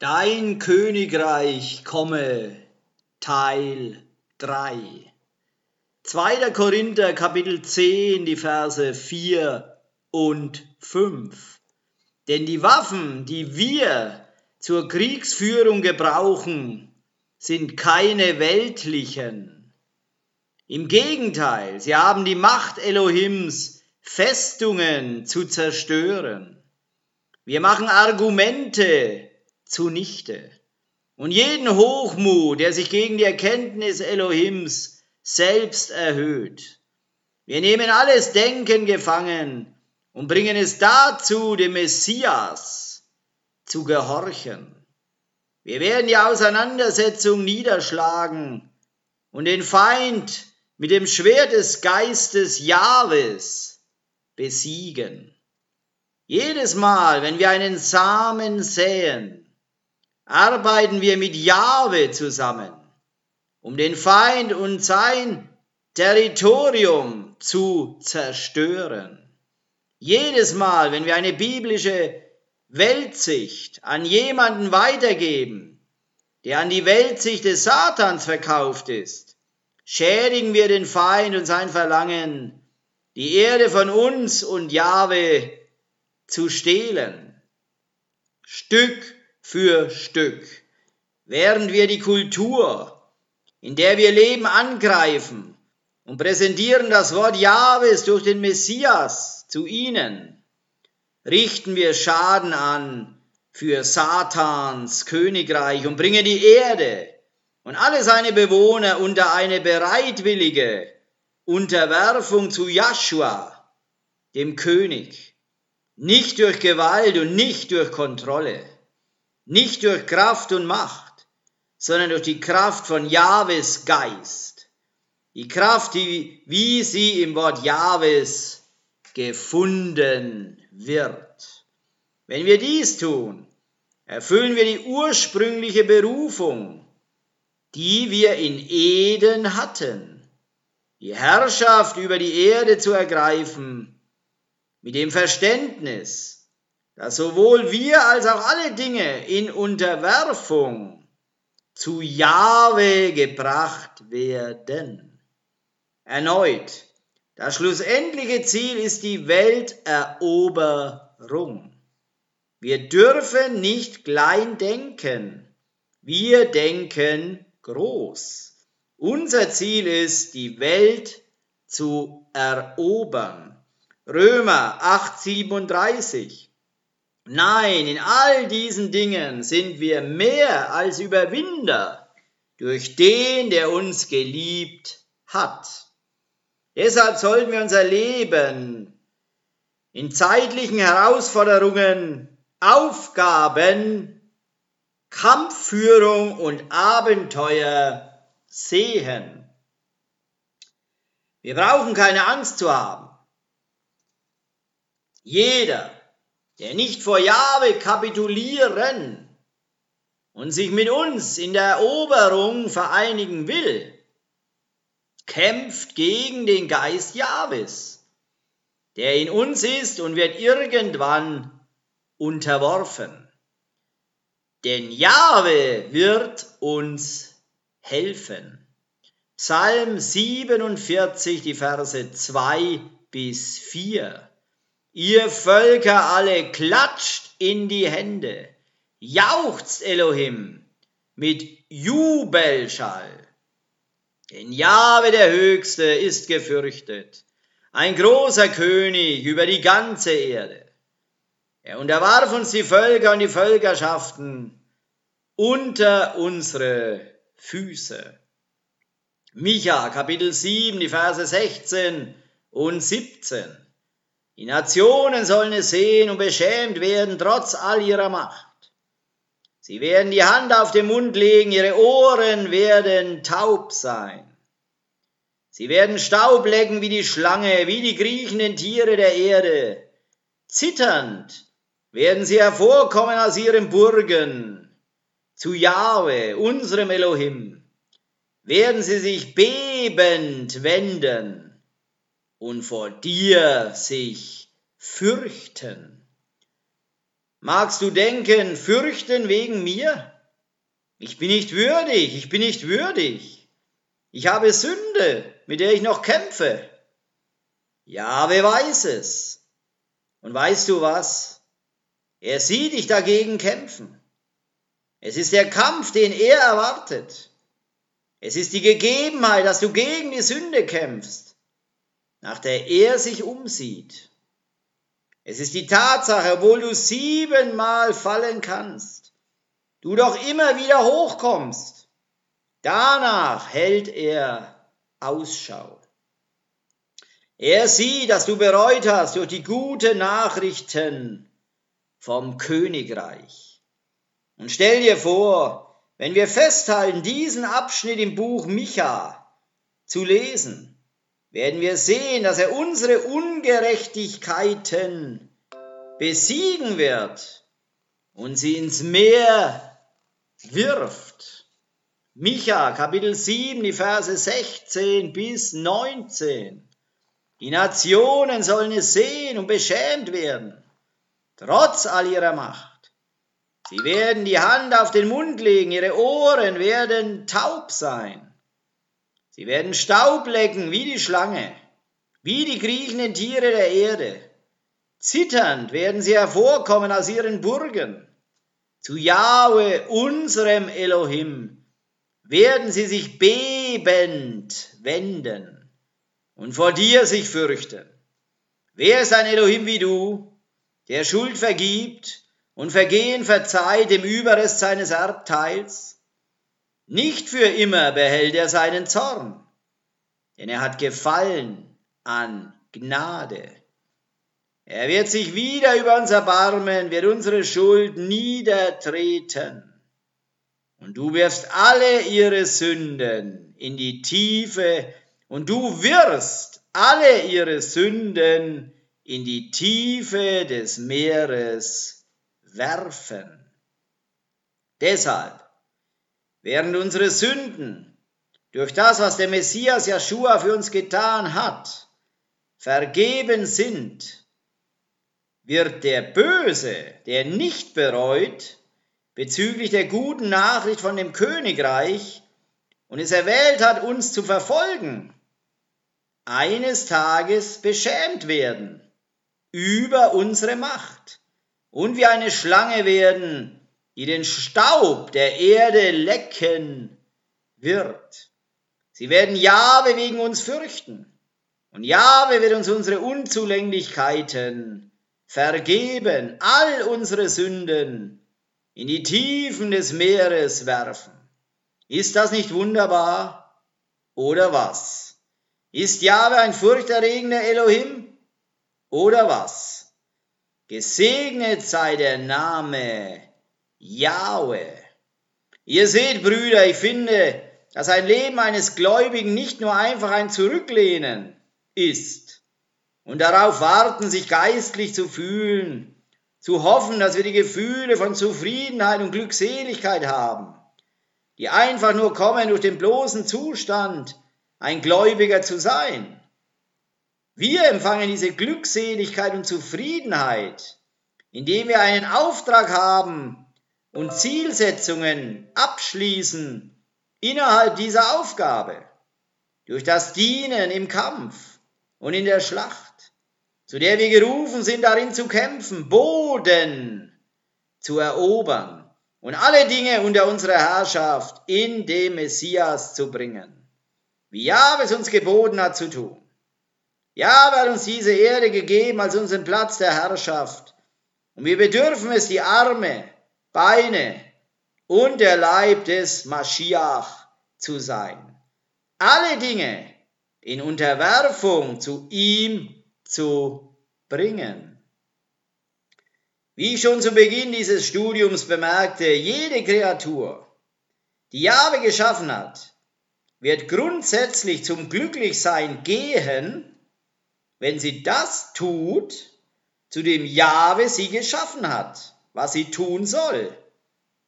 Dein Königreich komme, Teil 3. 2. Korinther Kapitel 10, die Verse 4 und 5. Denn die Waffen, die wir zur Kriegsführung gebrauchen, sind keine weltlichen. Im Gegenteil, sie haben die Macht Elohims, Festungen zu zerstören. Wir machen Argumente, zunichte. Und jeden Hochmut, der sich gegen die Erkenntnis Elohims selbst erhöht. Wir nehmen alles Denken gefangen und bringen es dazu, dem Messias zu gehorchen. Wir werden die Auseinandersetzung niederschlagen und den Feind mit dem Schwert des Geistes Jahres besiegen. Jedes Mal, wenn wir einen Samen säen, arbeiten wir mit Jahwe zusammen, um den Feind und sein Territorium zu zerstören. Jedes Mal, wenn wir eine biblische Weltsicht an jemanden weitergeben, der an die Weltsicht des Satans verkauft ist, schädigen wir den Feind und sein Verlangen, die Erde von uns und Jahwe zu stehlen. Stück für Stück, während wir die Kultur, in der wir leben, angreifen und präsentieren das Wort Jahwes durch den Messias zu ihnen, richten wir Schaden an für Satans Königreich und bringen die Erde und alle seine Bewohner unter eine bereitwillige Unterwerfung zu Joshua, dem König, nicht durch Gewalt und nicht durch Kontrolle. Nicht durch Kraft und Macht, sondern durch die Kraft von Jahwes Geist. Die Kraft, die, wie sie im Wort Jahwes gefunden wird. Wenn wir dies tun, erfüllen wir die ursprüngliche Berufung, die wir in Eden hatten, die Herrschaft über die Erde zu ergreifen, mit dem Verständnis, dass sowohl wir als auch alle Dinge in Unterwerfung zu Jahwe gebracht werden. Erneut, das schlussendliche Ziel ist die Welteroberung. Wir dürfen nicht klein denken, wir denken groß. Unser Ziel ist, die Welt zu erobern. Römer 8:37 Nein, in all diesen Dingen sind wir mehr als Überwinder durch den, der uns geliebt hat. Deshalb sollten wir unser Leben in zeitlichen Herausforderungen, Aufgaben, Kampfführung und Abenteuer sehen. Wir brauchen keine Angst zu haben. Jeder der nicht vor Jahwe kapitulieren und sich mit uns in der Eroberung vereinigen will, kämpft gegen den Geist Jahwes, der in uns ist und wird irgendwann unterworfen. Denn Jahwe wird uns helfen. Psalm 47, die Verse 2 bis 4. Ihr Völker alle klatscht in die Hände, jauchzt Elohim mit Jubelschall. Denn Jahwe der Höchste ist gefürchtet, ein großer König über die ganze Erde. Er unterwarf uns die Völker und die Völkerschaften unter unsere Füße. Micha Kapitel 7, die Verse 16 und 17. Die Nationen sollen es sehen und beschämt werden, trotz all ihrer Macht. Sie werden die Hand auf den Mund legen, ihre Ohren werden taub sein. Sie werden Staub lecken wie die Schlange, wie die kriechenden Tiere der Erde. Zitternd werden sie hervorkommen aus ihren Burgen. Zu Jahwe, unserem Elohim, werden sie sich bebend wenden und vor dir sich fürchten. Magst du denken, fürchten wegen mir? Ich bin nicht würdig, ich bin nicht würdig. Ich habe Sünde, mit der ich noch kämpfe. Ja, wer weiß es? Und weißt du was? Er sieht dich dagegen kämpfen. Es ist der Kampf, den er erwartet. Es ist die Gegebenheit, dass du gegen die Sünde kämpfst, nach der er sich umsieht. Es ist die Tatsache, obwohl du siebenmal fallen kannst, du doch immer wieder hochkommst. Danach hält er Ausschau. Er sieht, dass du bereut hast durch die guten Nachrichten vom Königreich. Und stell dir vor, wenn wir festhalten, diesen Abschnitt im Buch Micha zu lesen, werden wir sehen, dass er unsere Ungerechtigkeiten besiegen wird und sie ins Meer wirft. Micha, Kapitel 7, die Verse 16 bis 19. Die Nationen sollen es sehen und beschämt werden, trotz all ihrer Macht. Sie werden die Hand auf den Mund legen, ihre Ohren werden taub sein. Sie werden Staub lecken wie die Schlange, wie die kriechenden Tiere der Erde. Zitternd werden sie hervorkommen aus ihren Burgen. Zu Jahwe, unserem Elohim, werden sie sich bebend wenden und vor dir sich fürchten. Wer ist ein Elohim wie du, der Schuld vergibt und Vergehen verzeiht im Überrest seines Erbteils? Nicht für immer behält er seinen Zorn, denn er hat Gefallen an Gnade. Er wird sich wieder über uns erbarmen, wird unsere Schuld niedertreten. Und du wirfst alle ihre Sünden in die Tiefe, und du wirst alle ihre Sünden in die Tiefe des Meeres werfen. Deshalb, während unsere Sünden durch das, was der Messias Joshua für uns getan hat, vergeben sind, wird der Böse, der nicht bereut, bezüglich der guten Nachricht von dem Königreich und es erwählt hat, uns zu verfolgen, eines Tages beschämt werden über unsere Macht und wie eine Schlange werden, die den Staub der Erde lecken wird. Sie werden Jahwe wegen uns fürchten. Und Jahwe wird uns unsere Unzulänglichkeiten vergeben, all unsere Sünden in die Tiefen des Meeres werfen. Ist das nicht wunderbar? Oder was? Ist Jahwe ein furchterregender Elohim? Oder was? Gesegnet sei der Name Yahweh. Ihr seht, Brüder, ich finde, dass ein Leben eines Gläubigen nicht nur einfach ein Zurücklehnen ist und darauf warten, sich geistlich zu fühlen, zu hoffen, dass wir die Gefühle von Zufriedenheit und Glückseligkeit haben, die einfach nur kommen durch den bloßen Zustand, ein Gläubiger zu sein. Wir empfangen diese Glückseligkeit und Zufriedenheit, indem wir einen Auftrag haben und Zielsetzungen abschließen innerhalb dieser Aufgabe, durch das Dienen im Kampf und in der Schlacht, zu der wir gerufen sind, darin zu kämpfen, Boden zu erobern und alle Dinge unter unserer Herrschaft in dem Messias zu bringen, wie Jahwe es uns geboten hat zu tun. Ja, er hat uns diese Erde gegeben als unseren Platz der Herrschaft. Und wir bedürfen es, die Arme, Beine und der Leib des Maschiach zu sein. Alle Dinge in Unterwerfung zu ihm zu bringen. Wie ich schon zu Beginn dieses Studiums bemerkte, jede Kreatur, die Jahwe geschaffen hat, wird grundsätzlich zum Glücklichsein gehen, wenn sie das tut, zu dem Jahwe sie geschaffen hat, was sie tun soll.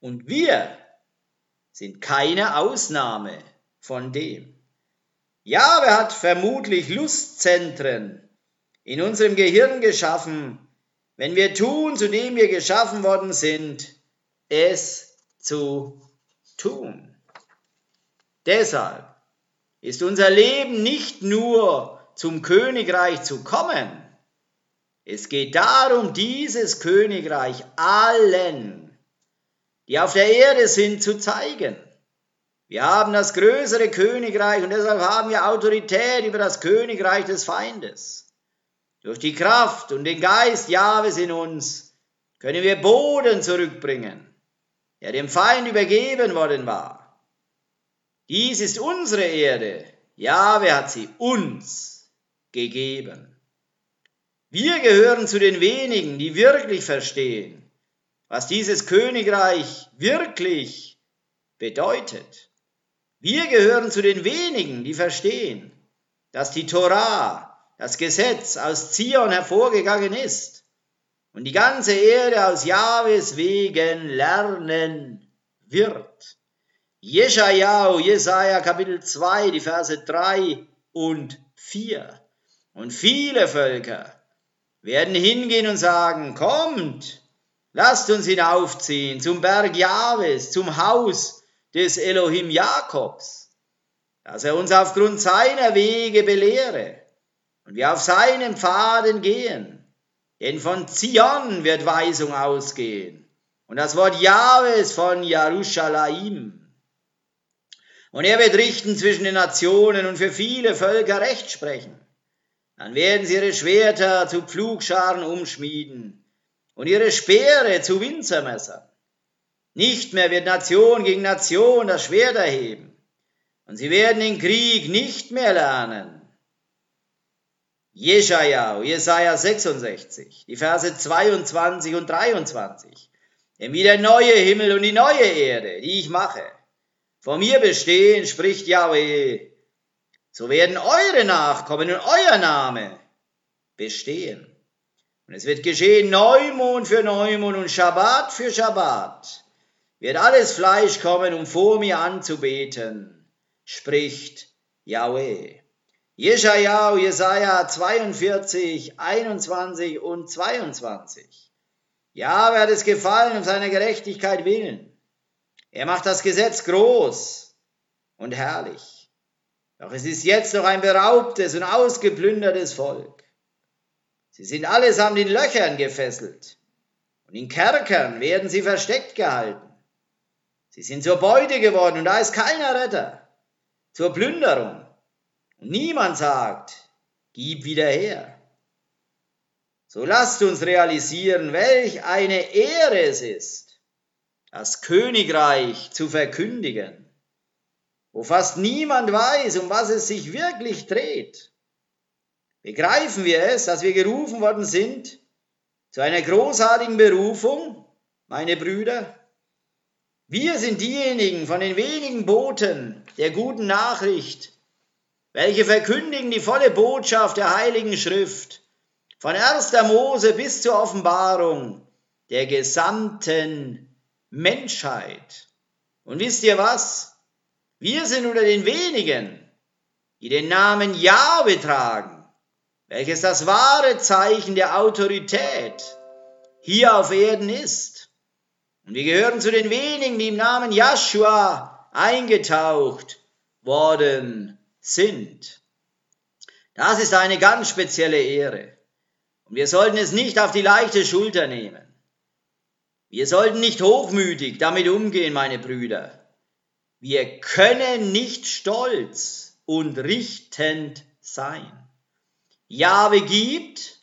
Und wir sind keine Ausnahme von dem. Jahwe hat vermutlich Lustzentren in unserem Gehirn geschaffen, wenn wir tun, zu dem wir geschaffen worden sind, es zu tun. Deshalb ist unser Leben nicht nur zum Königreich zu kommen, es geht darum, dieses Königreich allen, die auf der Erde sind, zu zeigen. Wir haben das größere Königreich und deshalb haben wir Autorität über das Königreich des Feindes. Durch die Kraft und den Geist Jahwes in uns können wir Boden zurückbringen, der dem Feind übergeben worden war. Dies ist unsere Erde. Jahwe hat sie uns gegeben. Wir gehören zu den wenigen, die wirklich verstehen, was dieses Königreich wirklich bedeutet. Wir gehören zu den wenigen, die verstehen, dass die Torah, das Gesetz aus Zion hervorgegangen ist und die ganze Erde aus Jahwes wegen lernen wird. Jeschajau, Jesaja Kapitel 2, die Verse 3 und 4. Und viele Völker werden hingehen und sagen, kommt, lasst uns hinaufziehen zum Berg Jahwes, zum Haus des Elohim Jakobs, dass er uns aufgrund seiner Wege belehre und wir auf seinen Pfaden gehen. Denn von Zion wird Weisung ausgehen und das Wort Jahwes von Jerusalem. Und er wird richten zwischen den Nationen und für viele Völker Recht sprechen. Dann werden sie ihre Schwerter zu Pflugscharen umschmieden und ihre Speere zu Winzermessern. Nicht mehr wird Nation gegen Nation das Schwert erheben. Und sie werden den Krieg nicht mehr lernen. Jeschajau, Jesaja 66, die Verse 22 und 23. Denn wie der neue Himmel und die neue Erde, die ich mache, vor mir bestehen, spricht Yahweh, so werden eure Nachkommen und euer Name bestehen. Und es wird geschehen Neumond für Neumond und Schabbat für Schabbat. Wird alles Fleisch kommen, um vor mir anzubeten, spricht Yahweh. Jeschajau, Jesaja 42, 21 und 22. Ja, wer hat es gefallen um seiner Gerechtigkeit willen. Er macht das Gesetz groß und herrlich. Doch es ist jetzt noch ein beraubtes und ausgeplündertes Volk. Sie sind allesamt in Löchern gefesselt und in Kerkern werden sie versteckt gehalten. Sie sind zur Beute geworden und da ist keiner Retter, zur Plünderung. Und niemand sagt, gib wieder her. So lasst uns realisieren, welch eine Ehre es ist, das Königreich zu verkündigen wo fast niemand weiß, um was es sich wirklich dreht. Begreifen wir es, dass wir gerufen worden sind zu einer großartigen Berufung, meine Brüder? Wir sind diejenigen von den wenigen Boten der guten Nachricht, welche verkündigen die volle Botschaft der Heiligen Schrift, von 1. Mose bis zur Offenbarung der gesamten Menschheit. Und wisst ihr was? Wir sind unter den wenigen, die den Namen Jahwe tragen, welches das wahre Zeichen der Autorität hier auf Erden ist. Und wir gehören zu den wenigen, die im Namen Joshua eingetaucht worden sind. Das ist eine ganz spezielle Ehre. Und wir sollten es nicht auf die leichte Schulter nehmen. Wir sollten nicht hochmütig damit umgehen, meine Brüder. Wir können nicht stolz und richtend sein. Jahwe gibt,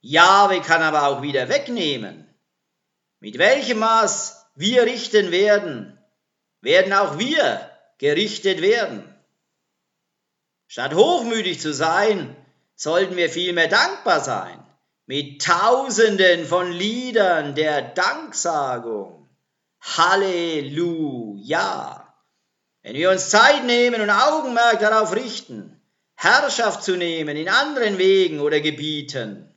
Jahwe kann aber auch wieder wegnehmen. Mit welchem Maß wir richten werden, werden auch wir gerichtet werden. Statt hochmütig zu sein, sollten wir vielmehr dankbar sein, mit Tausenden von Liedern der Danksagung. Halleluja! Wenn wir uns Zeit nehmen und Augenmerk darauf richten, Herrschaft zu nehmen in anderen Wegen oder Gebieten,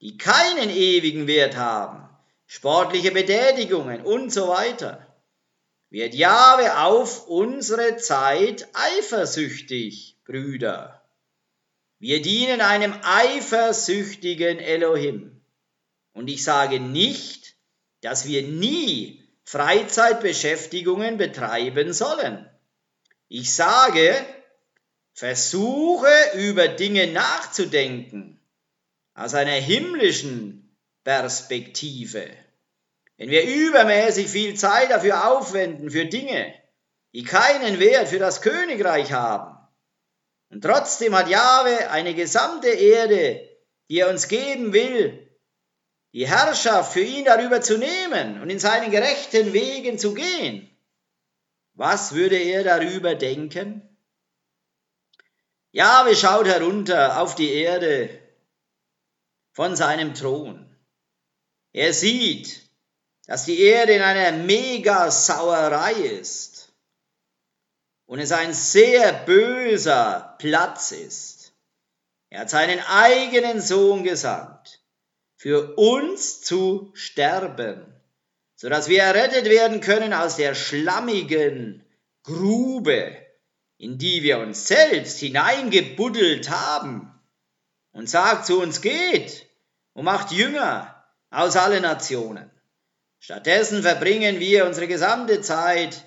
die keinen ewigen Wert haben, sportliche Betätigungen und so weiter, wird Jahwe auf unsere Zeit eifersüchtig, Brüder. Wir dienen einem eifersüchtigen Elohim. Und ich sage nicht, dass wir nie Freizeitbeschäftigungen betreiben sollen. Ich sage, versuche über Dinge nachzudenken aus einer himmlischen Perspektive. Wenn wir übermäßig viel Zeit dafür aufwenden, für Dinge, die keinen Wert für das Königreich haben, und trotzdem hat Jahwe eine gesamte Erde, die er uns geben will, die Herrschaft für ihn darüber zu nehmen und in seinen gerechten Wegen zu gehen. Was würde er darüber denken? Jahwe schaut herunter auf die Erde von seinem Thron. Er sieht, dass die Erde in einer Megasauerei ist und es ein sehr böser Platz ist. Er hat seinen eigenen Sohn gesandt, für uns zu sterben, so dass wir errettet werden können aus der schlammigen Grube, in die wir uns selbst hineingebuddelt haben, und sagt zu uns, geht und macht Jünger aus allen Nationen. Stattdessen verbringen wir unsere gesamte Zeit,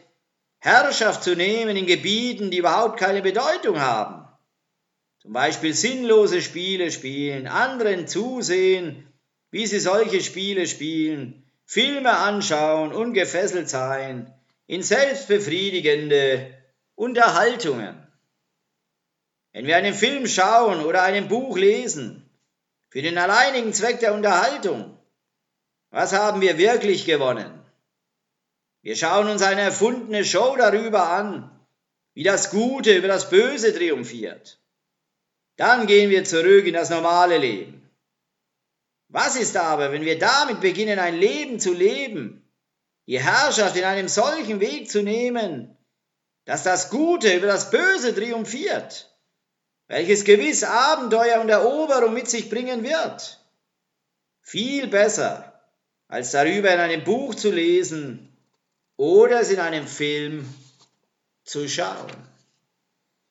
Herrschaft zu nehmen in Gebieten, die überhaupt keine Bedeutung haben. Zum Beispiel sinnlose Spiele spielen, anderen zusehen, wie sie solche Spiele spielen, Filme anschauen und gefesselt sein in selbstbefriedigende Unterhaltungen. Wenn wir einen Film schauen oder ein Buch lesen, für den alleinigen Zweck der Unterhaltung, was haben wir wirklich gewonnen? Wir schauen uns eine erfundene Show darüber an, wie das Gute über das Böse triumphiert. Dann gehen wir zurück in das normale Leben. Was ist aber, wenn wir damit beginnen, ein Leben zu leben, die Herrschaft in einem solchen Weg zu nehmen, dass das Gute über das Böse triumphiert, welches gewiss Abenteuer und Eroberung mit sich bringen wird? Viel besser als darüber in einem Buch zu lesen oder es in einem Film zu schauen.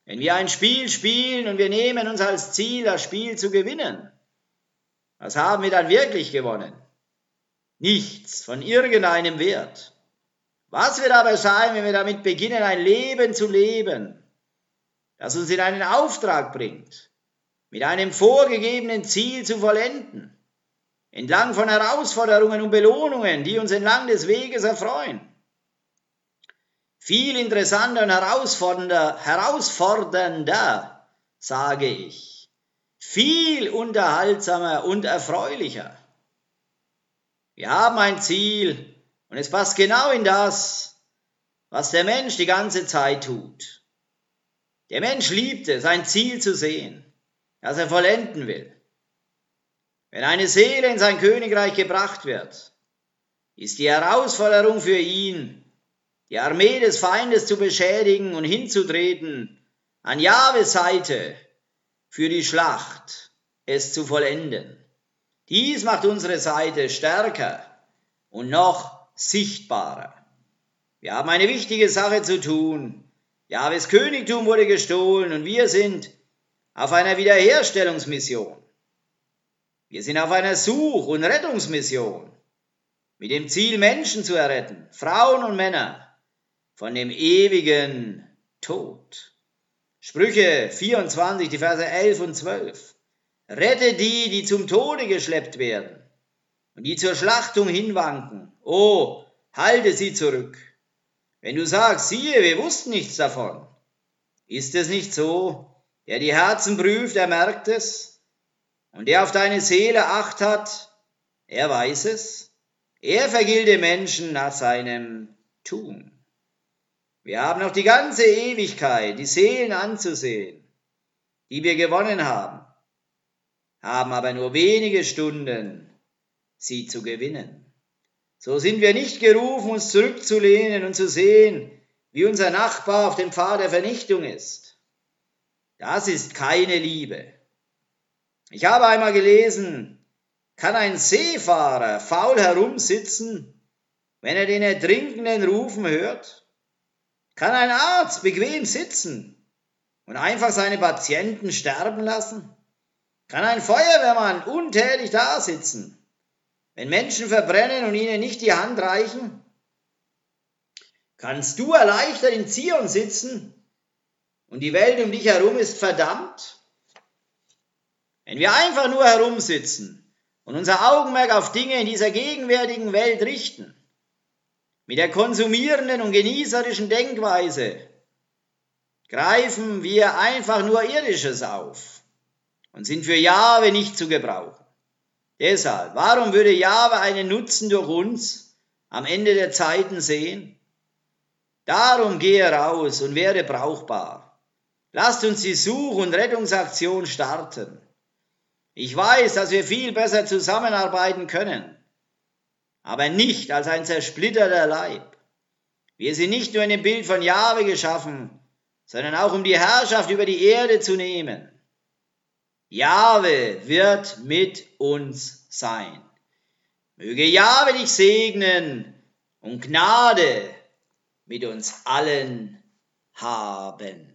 Wenn wir ein Spiel spielen und wir nehmen uns als Ziel, das Spiel zu gewinnen, was haben wir dann wirklich gewonnen? Nichts von irgendeinem Wert. Was wird aber sein, wenn wir damit beginnen, ein Leben zu leben, das uns in einen Auftrag bringt, mit einem vorgegebenen Ziel zu vollenden? entlang von Herausforderungen und Belohnungen, die uns entlang des Weges erfreuen. Viel interessanter und herausfordernder, herausfordernder, sage ich. Viel unterhaltsamer und erfreulicher. Wir haben ein Ziel und es passt genau in das, was der Mensch die ganze Zeit tut. Der Mensch liebt es, ein Ziel zu sehen, das er vollenden will. Wenn eine Seele in sein Königreich gebracht wird, ist die Herausforderung für ihn, die Armee des Feindes zu beschädigen und hinzutreten an Jahwes Seite für die Schlacht, es zu vollenden. Dies macht unsere Seite stärker und noch sichtbarer. Wir haben eine wichtige Sache zu tun. Jahwes Königtum wurde gestohlen und wir sind auf einer Wiederherstellungsmission. Wir sind auf einer Such- und Rettungsmission mit dem Ziel, Menschen zu erretten, Frauen und Männer, von dem ewigen Tod. Sprüche 24, die Verse 11 und 12. Rette die, die zum Tode geschleppt werden und die zur Schlachtung hinwanken. Oh, halte sie zurück. Wenn du sagst, siehe, wir wussten nichts davon, ist es nicht so? Der die Herzen prüft, er merkt es. Und der auf deine Seele acht hat, er weiß es. Er vergilt den Menschen nach seinem Tun. Wir haben noch die ganze Ewigkeit, die Seelen anzusehen, die wir gewonnen haben, haben aber nur wenige Stunden, sie zu gewinnen. So sind wir nicht gerufen, uns zurückzulehnen und zu sehen, wie unser Nachbar auf dem Pfad der Vernichtung ist. Das ist keine Liebe. Ich habe einmal gelesen, kann ein Seefahrer faul herumsitzen, wenn er den Ertrinkenden rufen hört? Kann ein Arzt bequem sitzen und einfach seine Patienten sterben lassen? Kann ein Feuerwehrmann untätig dasitzen wenn Menschen verbrennen und ihnen nicht die Hand reichen? Kannst du erleichtert in Zion sitzen und die Welt um dich herum ist verdammt? Wenn wir einfach nur herumsitzen und unser Augenmerk auf Dinge in dieser gegenwärtigen Welt richten, mit der konsumierenden und genießerischen Denkweise, greifen wir einfach nur Irdisches auf und sind für Jahwe nicht zu gebrauchen. Deshalb, warum würde Jahwe einen Nutzen durch uns am Ende der Zeiten sehen? Darum gehe raus und werde brauchbar. Lasst uns die Such- und Rettungsaktion starten. Ich weiß, dass wir viel besser zusammenarbeiten können, aber nicht als ein zersplitterter Leib. Wir sind nicht nur in dem Bild von Jahwe geschaffen, sondern auch um die Herrschaft über die Erde zu nehmen. Jahwe wird mit uns sein. Möge Jahwe dich segnen und Gnade mit uns allen haben.